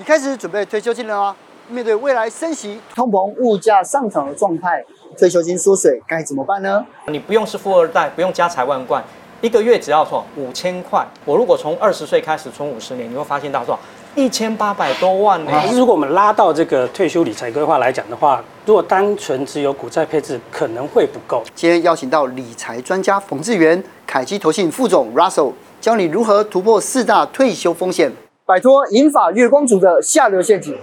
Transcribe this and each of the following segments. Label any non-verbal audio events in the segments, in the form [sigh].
你开始准备退休金了吗？面对未来升息、通膨、物价上涨的状态，退休金缩水该怎么办呢？你不用是富二代，不用家财万贯，一个月只要说五千块。我如果从二十岁开始存五十年，你会发现到说一千八百多万呢。如果我们拉到这个退休理财规划来讲的话，如果单纯只有股债配置，可能会不够。今天邀请到理财专家冯志源、凯基投信副总 Russell，教你如何突破四大退休风险，摆脱银发月光族的下流陷阱。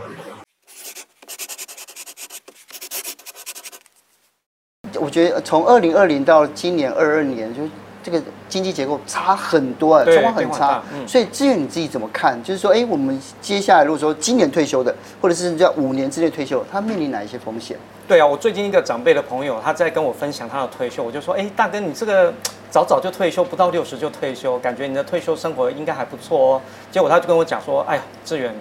我觉得从二零二零到今年二二年，就这个经济结构差很多啊，状况很差。嗯、所以智原你自己怎么看？就是说，哎，我们接下来如果说今年退休的，或者是叫五年之内退休，他面临哪一些风险？对啊，我最近一个长辈的朋友，他在跟我分享他的退休，我就说，哎，大哥，你这个早早就退休，不到六十就退休，感觉你的退休生活应该还不错哦。结果他就跟我讲说，哎呀，志远，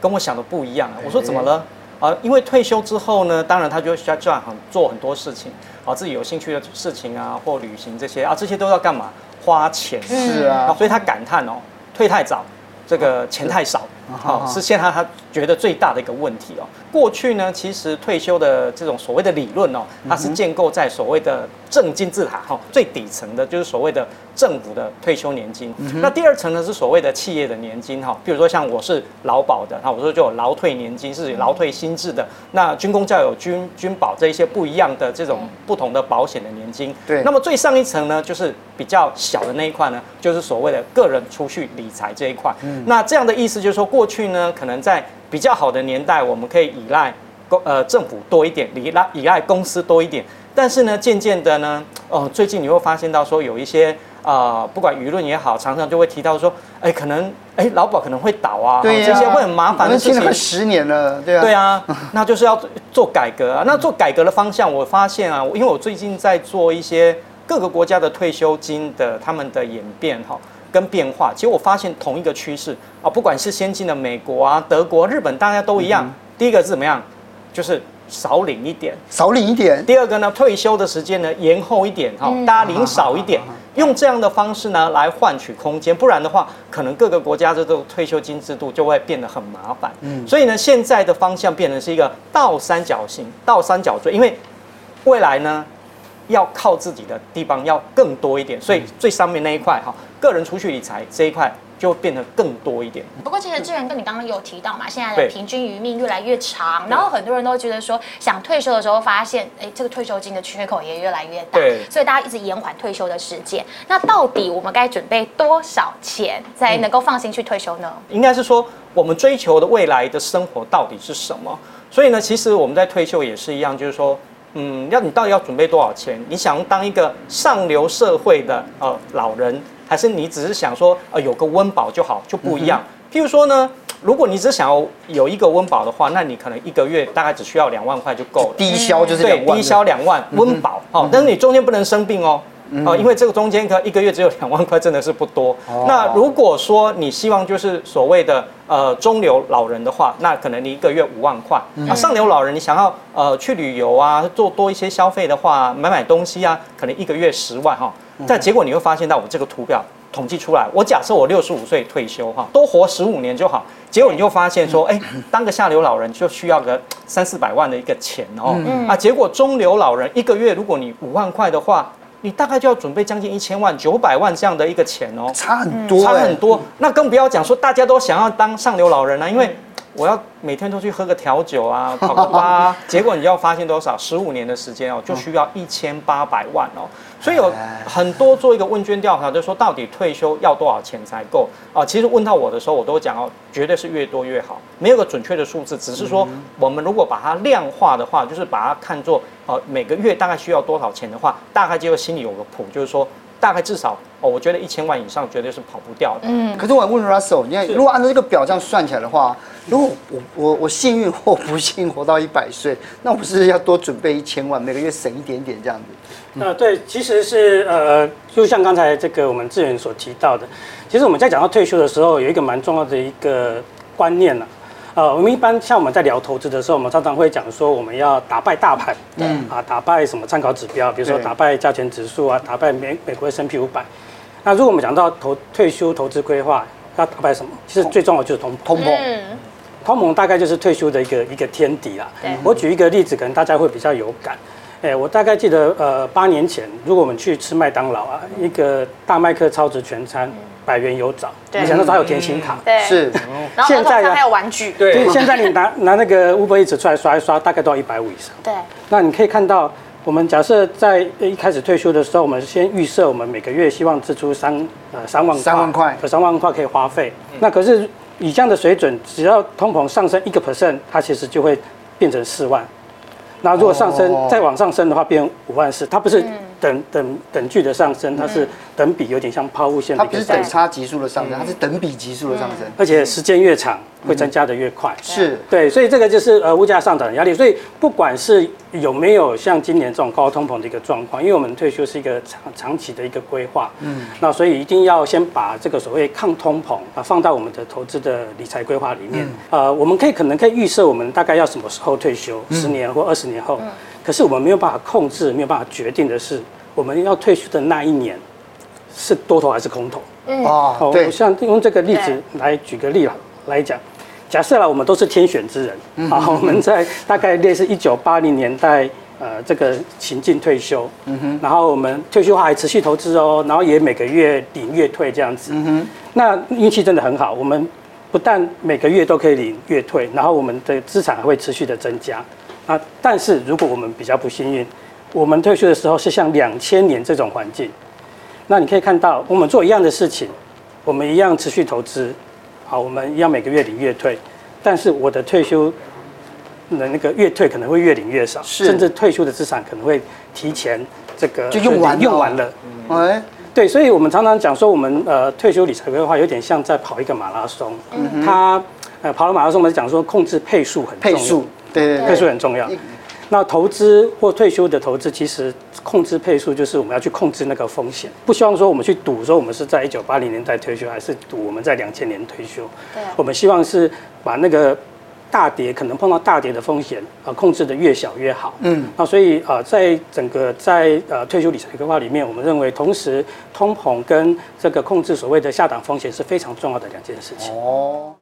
跟我想的不一样啊。我说怎么了？啊，因为退休之后呢，当然他就需要这样很做很多事情。啊，自己有兴趣的事情啊，或旅行这些啊，这些都要干嘛？花钱。是啊，所以他感叹哦，退太早，这个钱太少，好，是现在他觉得最大的一个问题哦。过去呢，其实退休的这种所谓的理论哦，它是建构在所谓的正金字塔哈，最底层的就是所谓的政府的退休年金。那第二层呢是所谓的企业的年金哈，比如说像我是劳保的，哈，我说就有劳退年金是劳退新制的。那军工教有军军保这一些不一样的这种不同的保险的年金。对。那么最上一层呢，就是比较小的那一块呢，就是所谓的个人储蓄理财这一块。嗯。那这样的意思就是说，过去呢，可能在比较好的年代，我们可以依赖公呃政府多一点，依赖依赖公司多一点。但是呢，渐渐的呢，哦，最近你会发现到说有一些啊、呃，不管舆论也好，常常就会提到说，哎，可能哎劳保可能会倒啊，对啊，这些会很麻烦的事情。了十年了，对啊。对啊，那就是要做改革啊。那做改革的方向，我发现啊，因为我最近在做一些各个国家的退休金的他们的演变哈。跟变化，其实我发现同一个趋势啊，不管是先进的美国啊、德国、日本，大家都一样。嗯、第一个是怎么样？就是少领一点，少领一点。第二个呢，退休的时间呢延后一点，哈、嗯，大家领少一点，嗯、用这样的方式呢来换取空间，不然的话，可能各个国家这个退休金制度就会变得很麻烦。嗯，所以呢，现在的方向变成是一个倒三角形、倒三角锥，因为未来呢。要靠自己的地方要更多一点，所以最上面那一块哈，个人储蓄理财这一块就变得更多一点。不过其实志远跟你刚刚有提到嘛，现在的平均余命越来越长，然后很多人都觉得说，想退休的时候发现，哎，这个退休金的缺口也越来越大，所以大家一直延缓退休的时间。那到底我们该准备多少钱才能够放心去退休呢？应该是说，我们追求的未来的生活到底是什么？所以呢，其实我们在退休也是一样，就是说。嗯，要你到底要准备多少钱？你想当一个上流社会的呃老人，还是你只是想说呃有个温饱就好，就不一样。嗯、譬如说呢，如果你只想要有一个温饱的话，那你可能一个月大概只需要两万块就够了。低消就是两万。对，低消两万温饱，哦，但是你中间不能生病哦。哦，因为这个中间可一个月只有两万块，真的是不多。哦、那如果说你希望就是所谓的呃中流老人的话，那可能你一个月五万块。那、嗯啊、上流老人你想要呃去旅游啊，做多一些消费的话，买买东西啊，可能一个月十万哈。哦、但结果你会发现到我这个图表统计出来，我假设我六十五岁退休哈，多活十五年就好。结果你就发现说，哎，当个下流老人就需要个三四百万的一个钱哦。嗯、啊，结果中流老人一个月如果你五万块的话。你大概就要准备将近一千万、九百万这样的一个钱哦，差很多，差很多。那更不要讲说大家都想要当上流老人了，因为我要每天都去喝个调酒啊、[laughs] 跑个吧啊，结果你要发现多少？十五年的时间哦，就需要一千八百万哦。所以有很多做一个问卷调查，就是说到底退休要多少钱才够啊？其实问到我的时候，我都讲哦，绝对是越多越好，没有个准确的数字，只是说我们如果把它量化的话，就是把它看作。呃，每个月大概需要多少钱的话，大概就心里有个谱，就是说，大概至少哦，我觉得一千万以上绝对是跑不掉的。嗯，可是我问 Russell，你看，如果按照这个表这样算起来的话，如果我我我幸运或不幸活到一百岁，那我不是要多准备一千万，每个月省一点点这样子？嗯、呃，对，其实是呃，就像刚才这个我们志远所提到的，其实我们在讲到退休的时候，有一个蛮重要的一个观念呢、啊。呃，我们一般像我们在聊投资的时候，我们常常会讲说，我们要打败大盘，嗯，啊，打败什么参考指标，比如说打败加权指数啊，打败美美国 S&P 五百。那如果我们讲到投退休投资规划，要打败什么？其实最重要的就是通通膨。通膨大概就是退休的一个一个天敌啦。我举一个例子，可能大家会比较有感。哎，我大概记得，呃，八年前，如果我们去吃麦当劳啊，一个大麦克超值全餐，百元有找，以前都还有甜心卡，对，是。然后现在还有玩具，对，现在你拿拿那个 Uber Eats 出来刷一刷，大概都要一百五以上。对。那你可以看到，我们假设在一开始退休的时候，我们先预设我们每个月希望支出三呃三万块，三万块，有三万块可以花费。那可是以这样的水准，只要通膨上升一个 percent，它其实就会变成四万。那如果上升再往上升的话，变五万四，它不是等等等距的上升，它是等比，有点像抛物线。它不是等差级数的上升，它是等比级数的上升，而且时间越长会增加的越快。是对，所以这个就是呃物价上涨的压力。所以不管是有没有像今年这种高通膨的一个状况，因为我们退休是一个长长期的一个规划，嗯，那所以一定要先把这个所谓抗通膨啊放到我们的投资的理财规划里面。呃，我们可以可能可以预设我们大概要什么时候退休，十年或二十年后。可是我们没有办法控制，没有办法决定的是，我们要退休的那一年是多头还是空头？嗯。哦，对，我像用这个例子来举个例了来讲，假设啦我们都是天选之人，啊，我们在大概类似一九八零年代，呃，这个情境退休，嗯哼，然后我们退休后还持续投资哦，然后也每个月领月退这样子，嗯哼，那运气真的很好，我们不但每个月都可以领月退，然后我们的资产还会持续的增加。啊，但是如果我们比较不幸运，我们退休的时候是像两千年这种环境，那你可以看到，我们做一样的事情，我们一样持续投资，好，我们要每个月领月退，但是我的退休的那个月退可能会越领越少，甚至退休的资产可能会提前这个就用完用完了。哎，对，所以我们常常讲说，我们呃退休理财规划有点像在跑一个马拉松，他呃跑了马拉松，我们讲说控制配速很重要。配速。对，对，对，配速很重要。那投资或退休的投资，其实控制配速就是我们要去控制那个风险。不希望说我们去赌说我们是在一九八零年代退休，还是赌我们在两千年退休。对，我们希望是把那个大跌可能碰到大跌的风险啊控制的越小越好。嗯，那所以啊，在整个在呃退休理财规划里面，我们认为同时通膨跟这个控制所谓的下档风险是非常重要的两件事情。哦。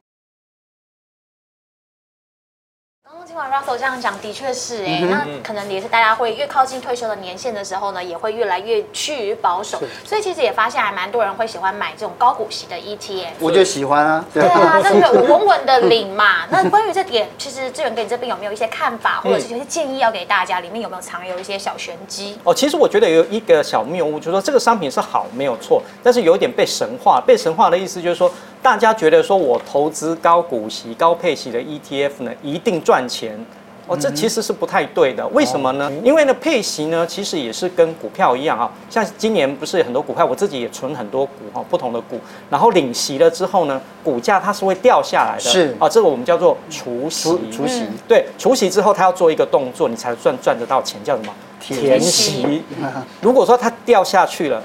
Russell 这样讲，的确是哎，那可能也是大家会越靠近退休的年限的时候呢，也会越来越趋于保守。所以其实也发现还蛮多人会喜欢买这种高股息的 ETF。我就喜欢啊。对啊，这个 [laughs] 稳稳的领嘛。那关于这点，其实志远哥你这边有没有一些看法，或者是有些建议要给大家？里面有没有藏有一些小玄机？哦，其实我觉得有一个小谬误，就是说这个商品是好没有错，但是有点被神化。被神化的意思就是说，大家觉得说我投资高股息、高配息的 ETF 呢，一定赚钱。哦，这其实是不太对的。为什么呢？因为呢，配息呢，其实也是跟股票一样啊。像今年不是很多股票，我自己也存很多股哈，不同的股。然后领息了之后呢，股价它是会掉下来的。是啊，这个我们叫做除息。除息。对，除息之后，它要做一个动作，你才赚赚得到钱，叫什么？填息。[laughs] 如果说它掉下去了。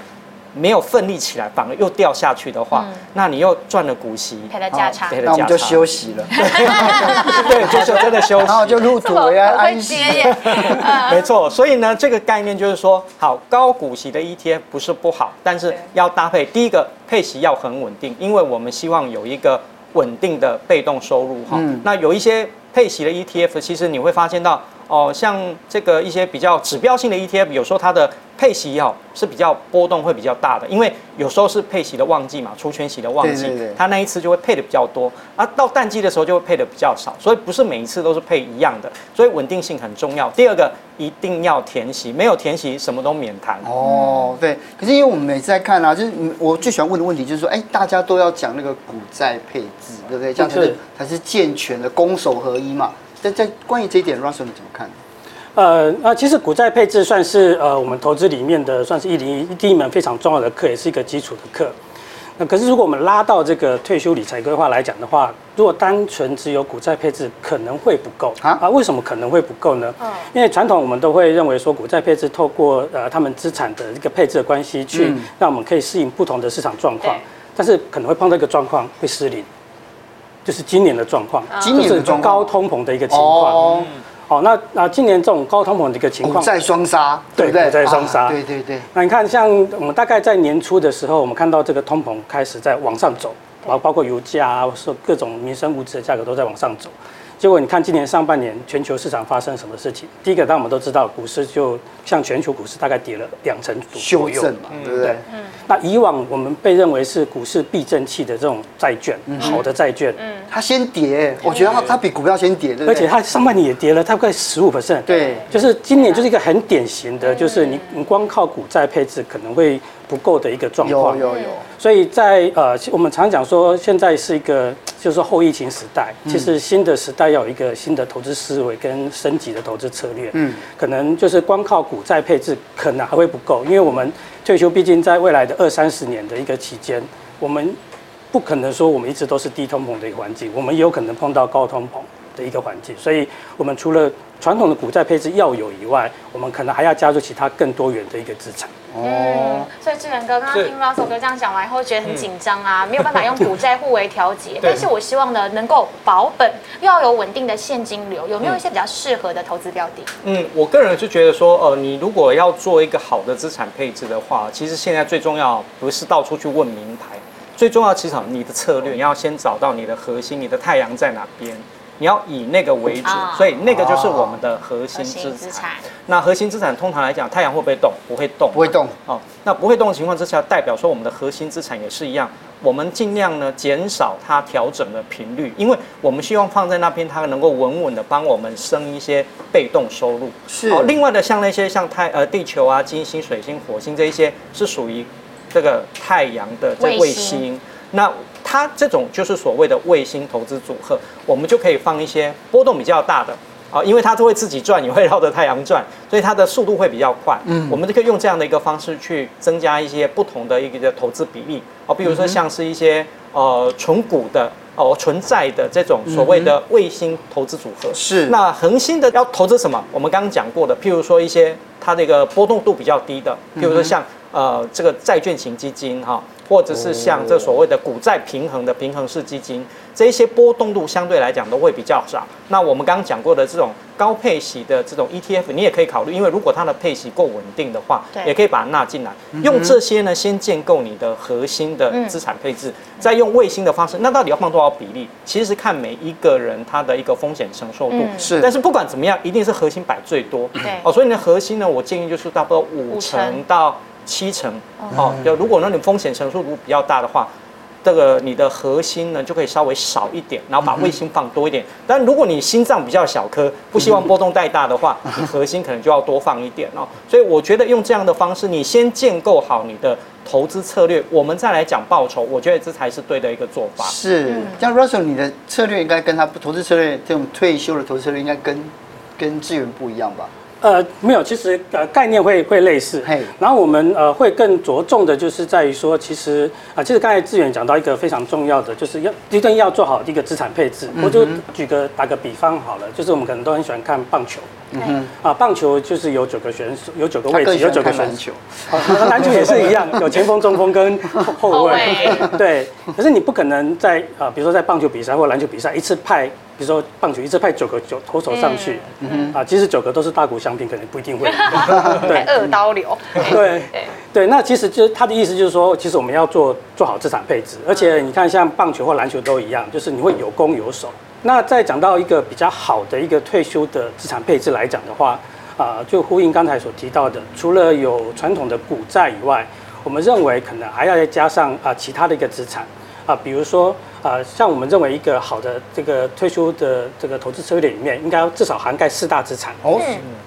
没有奋力起来，反而又掉下去的话，嗯、那你又赚了股息，赔了价差，赔了价差，我们就休息了。[laughs] 对，就是真的休息，然后就入土为安，安息。[laughs] 没错，所以呢，这个概念就是说，好，高股息的 ETF 不是不好，但是要搭配第一个配息要很稳定，因为我们希望有一个稳定的被动收入哈。嗯、那有一些配息的 ETF，其实你会发现到哦，像这个一些比较指标性的 ETF，有时候它的配息哦是比较波动会比较大的，因为有时候是配息的旺季嘛，除权息的旺季，它那一次就会配的比较多，啊，到淡季的时候就会配的比较少，所以不是每一次都是配一样的，所以稳定性很重要。第二个一定要填息，没有填息什么都免谈。哦，对，可是因为我们每次在看啊，就是我最喜欢问的问题就是说，哎，大家都要讲那个股债配置，对不对？这样是才是健全的攻守合一嘛。在在关于这一点，Russell 你怎么看？呃，那其实股债配置算是呃我们投资里面的算是一零一第一门非常重要的课，也是一个基础的课。那可是如果我们拉到这个退休理财规划来讲的话，如果单纯只有股债配置可能会不够啊？啊，为什么可能会不够呢？嗯，因为传统我们都会认为说股债配置透过呃他们资产的一个配置的关系，去让我们可以适应不同的市场状况，嗯、但是可能会碰到一个状况会失灵，就是今年的状况，今年是高通膨的一个情况。哦好，那那今年这种高通膨的一个情况，股债双杀，对不对？股债双杀，对对对。那你看，像我们大概在年初的时候，我们看到这个通膨开始在往上走，包包括油价啊，说各种民生物资的价格都在往上走。结果你看，今年上半年全球市场发生什么事情？第一个，当然我们都知道，股市就像全球股市大概跌了两成左右，修正嘛，对不对？嗯。那以往我们被认为是股市避震器的这种债券，好的债券，嗯，它先跌，我觉得它它比股票先跌，对不对？而且它上半年也跌了，它大概十五 percent，对，就是今年就是一个很典型的，就是你你光靠股债配置可能会不够的一个状况，有有有。所以在呃，我们常讲说，现在是一个 [tsk] 就是后疫情时代，其实新的时代要有一个新的投资思维跟升级的投资策略。嗯，可能就是光靠股债配置可能还会不够，因为我们退休毕竟在未来的二三十年的一个期间，我们不可能说我们一直都是低通膨的一个环境，我们也有可能碰到高通膨的一个环境，所以我们除了传统的股债配置要有以外，我们可能还要加入其他更多元的一个资产。哦，所以志远哥刚刚听 Russell 哥这样讲完以后，觉得很紧张啊，没有办法用股债互为调节。[laughs] 但是我希望呢，能够保本，又要有稳定的现金流，有没有一些比较适合的投资标的？嗯，我个人就觉得说，呃，你如果要做一个好的资产配置的话，其实现在最重要不是到处去问名牌，最重要其实你的策略，你要先找到你的核心，你的太阳在哪边。你要以那个为主，所以那个就是我们的核心资产。那核心资产通常来讲，太阳会不会动？不会动，不会动。哦，那不会动的情况之下，代表说我们的核心资产也是一样，我们尽量呢减少它调整的频率，因为我们希望放在那边，它能够稳稳的帮我们生一些被动收入。是。哦，另外的像那些像太呃地球啊、金星、水星、火星这一些，是属于这个太阳的这卫星。那它这种就是所谓的卫星投资组合，我们就可以放一些波动比较大的啊，因为它就会自己转，也会绕着太阳转，所以它的速度会比较快。嗯，我们就可以用这样的一个方式去增加一些不同的一个投资比例啊，比如说像是一些呃纯股的哦、纯债的这种所谓的卫星投资组合。是。那恒星的要投资什么？我们刚刚讲过的，譬如说一些它那个波动度比较低的，譬如说像呃这个债券型基金哈。或者是像这所谓的股债平衡的平衡式基金，这一些波动度相对来讲都会比较少。那我们刚刚讲过的这种高配息的这种 ETF，你也可以考虑，因为如果它的配息够稳定的话，也可以把它纳进来。用这些呢，先建构你的核心的资产配置，再用卫星的方式。那到底要放多少比例？其实是看每一个人他的一个风险承受度。是。但是不管怎么样，一定是核心摆最多。对。哦，所以呢，核心呢，我建议就是差不多五成到。七成哦，就如果那你风险承受度比较大的话，这个你的核心呢就可以稍微少一点，然后把卫星放多一点。但如果你心脏比较小颗，不希望波动太大的话，你核心可能就要多放一点哦。所以我觉得用这样的方式，你先建构好你的投资策略，我们再来讲报酬，我觉得这才是对的一个做法。是，像 Russell，你的策略应该跟他投资策略这种退休的投资策略应该跟跟志源不一样吧？呃，没有，其实呃概念会会类似，然后我们呃会更着重的就是在于说，其实啊、呃，其实刚才志远讲到一个非常重要的，就是要一定要做好一个资产配置。嗯、我就举个打个比方好了，就是我们可能都很喜欢看棒球，啊，棒球就是有九个选手，有九个位置，有九个选手，啊，篮球。也是一样，有前锋、中锋跟后卫，[laughs] 对。可是你不可能在啊，比如说在棒球比赛或篮球比赛一次派。比如说棒球一次派九个九投手上去，嗯、啊，其实九个都是大股相平，可能不一定会。[laughs] 对，[laughs] 二刀流。对。对，那其实就是他的意思就是说，其实我们要做做好资产配置，而且你看像棒球或篮球都一样，就是你会有攻有守。那再讲到一个比较好的一个退休的资产配置来讲的话，啊，就呼应刚才所提到的，除了有传统的股债以外，我们认为可能还要再加上啊其他的一个资产啊，比如说。啊、呃，像我们认为一个好的这个退休的这个投资策略里面，应该至少涵盖四大资产。哦，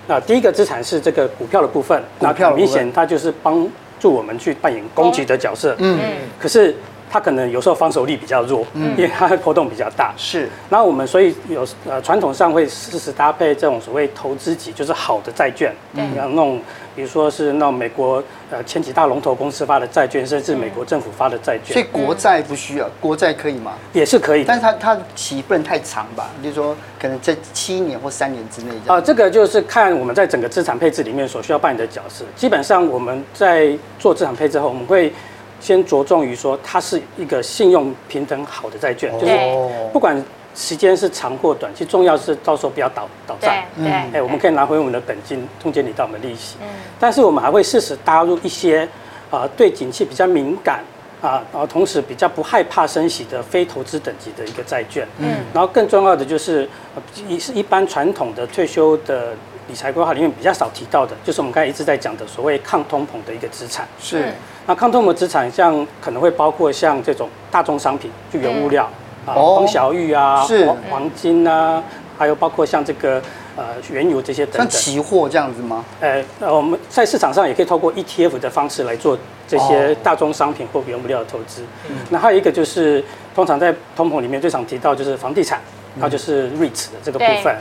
那第一个资产是这个股票的部分，股票明显它就是帮助我们去扮演攻击的角色。嗯，可是它可能有时候防守力比较弱，嗯，因为它的波动比较大。是，那我们所以有呃传统上会适时搭配这种所谓投资级，就是好的债券，嗯，像那种。比如说是那美国呃前几大龙头公司发的债券，甚至美国政府发的债券。所以国债不需要，国债可以吗？也是可以，但是它它期不能太长吧？就是说可能在七年或三年之内。啊，这个就是看我们在整个资产配置里面所需要扮演的角色。基本上我们在做资产配置后，我们会先着重于说它是一个信用平等好的债券，就是不管。时间是长或短，其实重要是到时候不要倒倒债。对，哎、嗯，我们可以拿回我们的本金，中间你到我们的利息。嗯，但是我们还会适时搭入一些，啊、呃，对景气比较敏感，啊，然后同时比较不害怕升息的非投资等级的一个债券。嗯，然后更重要的就是，一是一般传统的退休的理财规划里面比较少提到的，就是我们刚才一直在讲的所谓抗通膨的一个资产。是，那抗通膨资产像可能会包括像这种大宗商品，就原物料啊，黄小玉啊，是黄金啊，还有包括像这个。呃，原油这些等等，像期货这样子吗？呃，呃，我们在市场上也可以透过 ETF 的方式来做这些大宗商品或原物料的投资。嗯、那还有一个就是，通常在通膨里面最常提到就是房地产，它就是 REITs 的这个部分。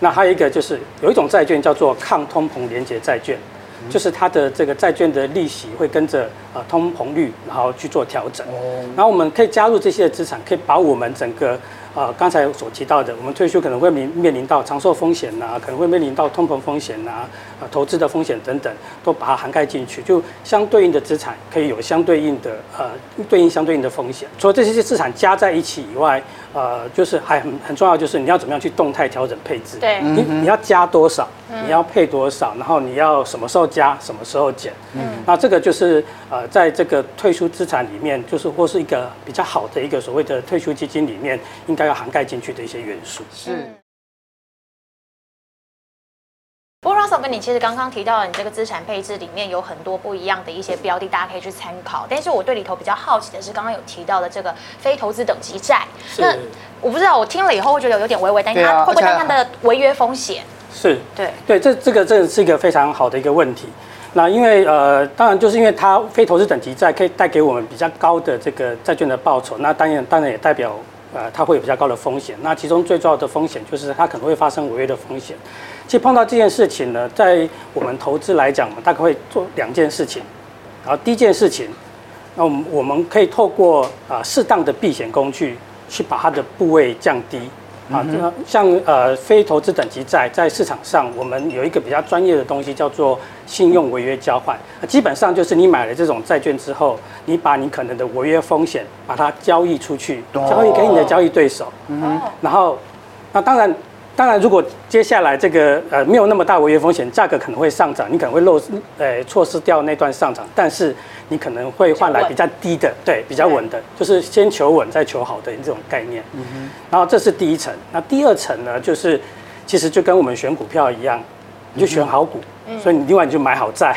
那还有一个就是有一种债券叫做抗通膨连结债券，嗯、就是它的这个债券的利息会跟着呃通膨率然后去做调整。哦。然后我们可以加入这些资产，可以把我们整个。啊，刚才所提到的，我们退休可能会面面临到长寿风险呐、啊，可能会面临到通膨风险呐、啊，啊，投资的风险等等，都把它涵盖进去，就相对应的资产可以有相对应的呃对应相对应的风险。除了这些资产加在一起以外，呃，就是还很很重要，就是你要怎么样去动态调整配置。对，你你要加多少，你要配多少，然后你要什么时候加，什么时候减。嗯，那这个就是呃，在这个退休资产里面，就是或是一个比较好的一个所谓的退休基金里面，应该要涵盖进去的一些元素。是。不过，Russell 跟你其实刚刚提到了，你这个资产配置里面有很多不一样的一些标的，大家可以去参考。但是我对里头比较好奇的是，刚刚有提到的这个非投资等级债。那我不知道，我听了以后会觉得有点微微担心，它会不会担它的违约风险？是，对，对，这这个这是一个非常好的一个问题。那因为呃，当然就是因为它非投资等级债可以带给我们比较高的这个债券的报酬，那当然当然也代表呃它会有比较高的风险。那其中最重要的风险就是它可能会发生违约的风险。其实碰到这件事情呢，在我们投资来讲，我们大概会做两件事情。然后第一件事情，那我们我们可以透过啊适当的避险工具，去把它的部位降低。啊，像呃非投资等级债，在市场上我们有一个比较专业的东西，叫做信用违约交换。基本上就是你买了这种债券之后，你把你可能的违约风险把它交易出去，交易给你的交易对手。嗯哼，然后那当然。当然，如果接下来这个呃没有那么大违约风险，价格可能会上涨，你可能会漏失呃错失掉那段上涨，但是你可能会换来比较低的，对，比较稳的，就是先求稳再求好的这种概念。然后这是第一层，那第二层呢，就是其实就跟我们选股票一样，你就选好股，所以你另外你就买好债。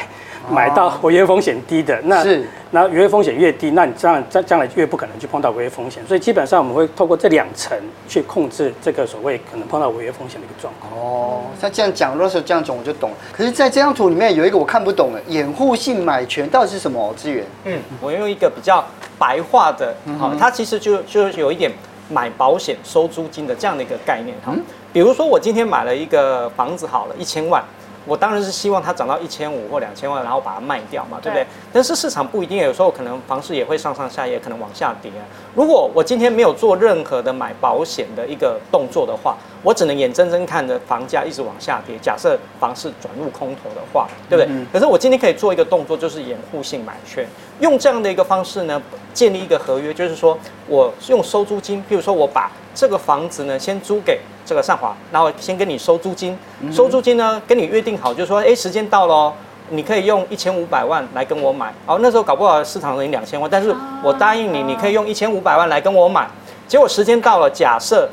买到违约风险低的，那是那违约风险越低，那你这样将将来越不可能去碰到违约风险。所以基本上我们会透过这两层去控制这个所谓可能碰到违约风险的一个状况。哦，那这样讲，Russell 这样讲我就懂了。可是，在这张图里面有一个我看不懂的，掩护性买权到底是什么资源？嗯，我用一个比较白话的，好，它其实就就有一点买保险收租金的这样的一个概念。哈，比如说我今天买了一个房子，好了，一千万。我当然是希望它涨到一千五或两千万，然后把它卖掉嘛，对不对？但是市场不一定，有时候可能房市也会上上下也可能往下跌。如果我今天没有做任何的买保险的一个动作的话，我只能眼睁睁看着房价一直往下跌。假设房市转入空头的话，对不对？可是我今天可以做一个动作，就是掩护性买权，用这样的一个方式呢，建立一个合约，就是说我用收租金，比如说我把这个房子呢先租给。这个上华，然后先跟你收租金，收租金呢，跟你约定好，就是说，哎，时间到了，你可以用一千五百万来跟我买。哦，那时候搞不好市场已经两千万，但是我答应你，你可以用一千五百万来跟我买。结果时间到了，假设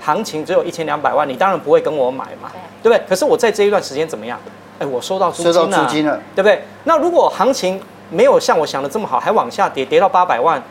行情只有一千两百万，你当然不会跟我买嘛，对不对？可是我在这一段时间怎么样？哎，我收到租金了，收到租金了，对不对？那如果行情没有像我想的这么好，还往下跌，跌到八百万。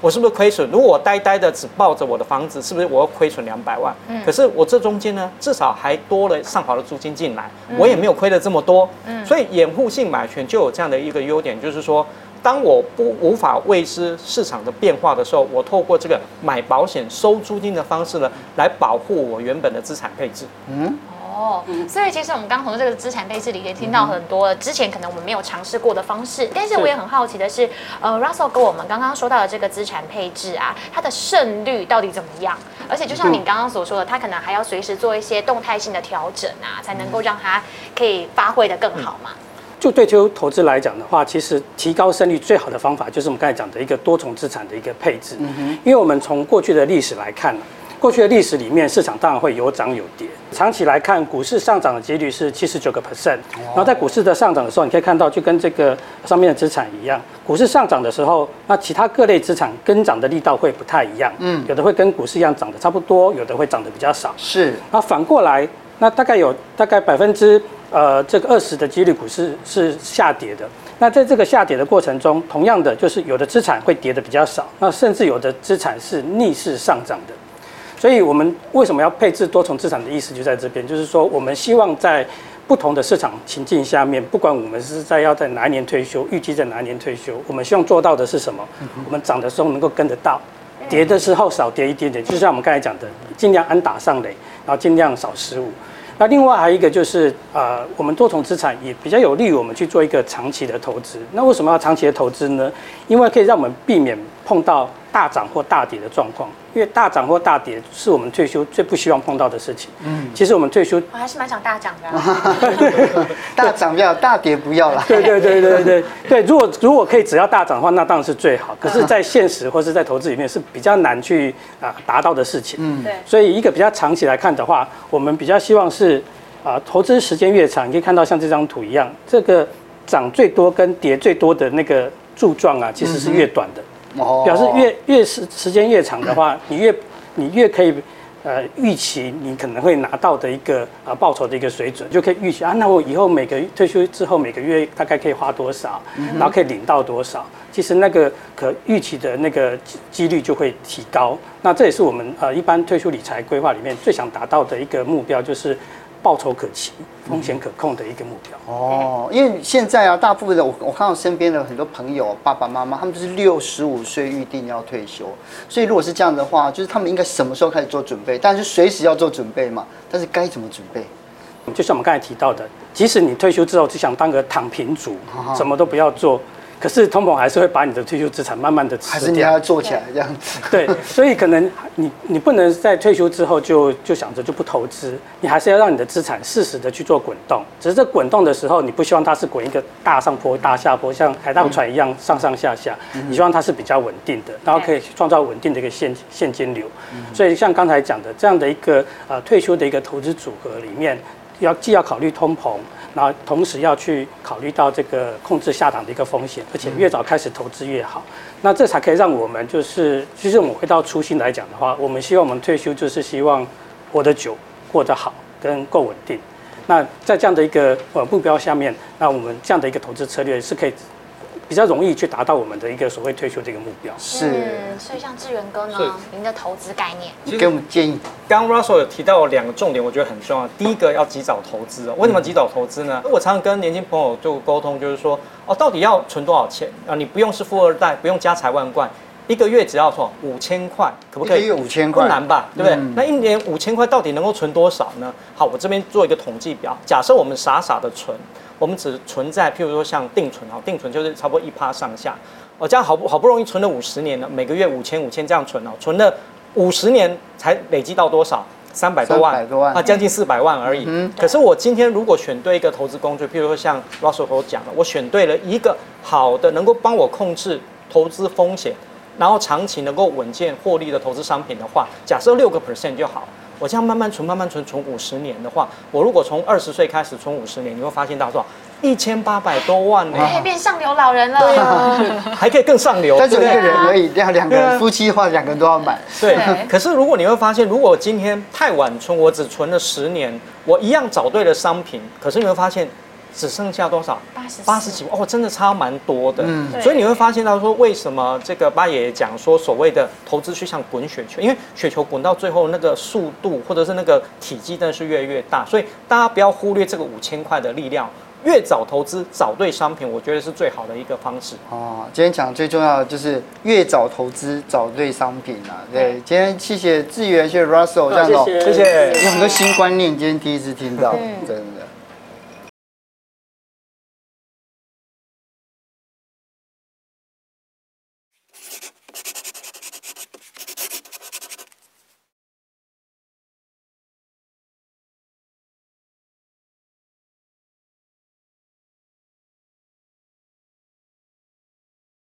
我是不是亏损？如果我呆呆的只抱着我的房子，是不是我要亏损两百万？嗯。可是我这中间呢，至少还多了上好的租金进来，我也没有亏了这么多。嗯。所以掩护性买权就有这样的一个优点，就是说，当我不无法未知市场的变化的时候，我透过这个买保险收租金的方式呢，来保护我原本的资产配置。嗯。哦，所以其实我们刚从这个资产配置里也听到很多之前可能我们没有尝试过的方式，但是我也很好奇的是，呃，Russell 跟我们刚刚说到的这个资产配置啊，它的胜率到底怎么样？而且就像你刚刚所说的，它可能还要随时做一些动态性的调整啊，才能够让它可以发挥的更好嘛。就对投资来讲的话，其实提高胜率最好的方法就是我们刚才讲的一个多重资产的一个配置。嗯哼，因为我们从过去的历史来看过去的历史里面，市场当然会有涨有跌。长期来看，股市上涨的几率是七十九个 percent。然后在股市的上涨的时候，你可以看到，就跟这个上面的资产一样，股市上涨的时候，那其他各类资产跟涨的力道会不太一样。嗯，有的会跟股市一样涨得差不多，有的会涨得比较少。是。那反过来，那大概有大概百分之呃这个二十的几率，股市是下跌的。那在这个下跌的过程中，同样的就是有的资产会跌得比较少，那甚至有的资产是逆势上涨的。所以，我们为什么要配置多重资产的意思就在这边，就是说，我们希望在不同的市场情境下面，不管我们是在要在哪一年退休，预计在哪一年退休，我们希望做到的是什么？我们涨的时候能够跟得到，跌的时候少跌一点点，就像我们刚才讲的，尽量安打上垒，然后尽量少失误。那另外还有一个就是，呃，我们多重资产也比较有利于我们去做一个长期的投资。那为什么要长期的投资呢？因为可以让我们避免碰到大涨或大跌的状况。因为大涨或大跌是我们退休最不希望碰到的事情。嗯，其实我们退休我还是蛮想大涨的。[laughs] 大涨不要，大跌不要啦。对对对对对对，如果如果可以只要大涨的话，那当然是最好。可是，在现实或是在投资里面是比较难去啊达到的事情。嗯，对。所以一个比较长期来看的话，我们比较希望是啊投资时间越长，你可以看到像这张图一样，这个涨最多跟跌最多的那个柱状啊，其实是越短的。表示越越时时间越长的话，[coughs] 你越你越可以呃预期你可能会拿到的一个呃报酬的一个水准，就可以预期啊，那我以后每个退休之后每个月大概可以花多少，然后可以领到多少，其实那个可预期的那个几率就会提高。那这也是我们呃一般退休理财规划里面最想达到的一个目标，就是。报酬可期、风险可控的一个目标。哦，因为现在啊，大部分的我我看到身边的很多朋友、爸爸妈妈，他们就是六十五岁预定要退休。所以如果是这样的话，就是他们应该什么时候开始做准备？但是随时要做准备嘛。但是该怎么准备？就像我们刚才提到的，即使你退休之后只想当个躺平族，什么都不要做。可是通膨还是会把你的退休资产慢慢的吃掉，还是你要做起来这样子。对，所以可能你你不能在退休之后就就想着就不投资，你还是要让你的资产适时的去做滚动。只是这滚动的时候，你不希望它是滚一个大上坡、大下坡，像海盗船一样上上下下。你希望它是比较稳定的，然后可以创造稳定的一个现现金流。所以像刚才讲的这样的一个呃退休的一个投资组合里面，要既要考虑通膨。然后同时要去考虑到这个控制下档的一个风险，而且越早开始投资越好。那这才可以让我们就是，其实我们回到初心来讲的话，我们希望我们退休就是希望活得久、过得好跟够稳定。那在这样的一个呃目标下面，那我们这样的一个投资策略是可以。比较容易去达到我们的一个所谓退休这个目标。是，所以像志源哥呢，您的投资概念，给我们建议。刚刚 Russell 有提到两个重点，我觉得很重要。第一个要及早投资哦。为什么及早投资呢？我常常跟年轻朋友就沟通，就是说哦，到底要存多少钱啊？你不用是富二代，不用家财万贯，一个月只要说五千块，可不可以？一个月五千块，不难吧？对不对？嗯、那一年五千块到底能够存多少呢？好，我这边做一个统计表，假设我们傻傻的存。我们只存在，譬如说像定存啊，定存就是差不多一趴上下，哦，这样好不好不容易存了五十年了，每个月五千五千这样存哦，存了五十年才累积到多少？三百多万，三百多万啊，将近四百万而已。嗯。可是我今天如果选对一个投资工具，譬如说像 Russell 所讲的，我选对了一个好的，能够帮我控制投资风险，然后长期能够稳健获利的投资商品的话，假设六个 percent 就好。我这样慢慢存，慢慢存，存五十年的话，我如果从二十岁开始存五十年，你会发现到多少？一千八百多万呢，可以变上流老人了。对啊，还可以更上流。[laughs] 但是一个人而已，这样两个人夫妻的话，两个人都要买。对。可是如果你会发现，如果今天太晚存，我只存了十年，我一样找对了商品，可是你会发现。只剩下多少？八十八十几万哦，真的差蛮多的。嗯，所以你会发现到说，为什么这个八爷爷讲说，所谓的投资就像滚雪球，因为雪球滚到最后那个速度或者是那个体积，真的是越来越大。所以大家不要忽略这个五千块的力量。越早投资，找对商品，我觉得是最好的一个方式。哦，今天讲最重要的就是越早投资，找对商品啊。对，今天谢谢志源，谢谢 Russell，这样子，谢谢，有很多新观念，今天第一次听到，真的。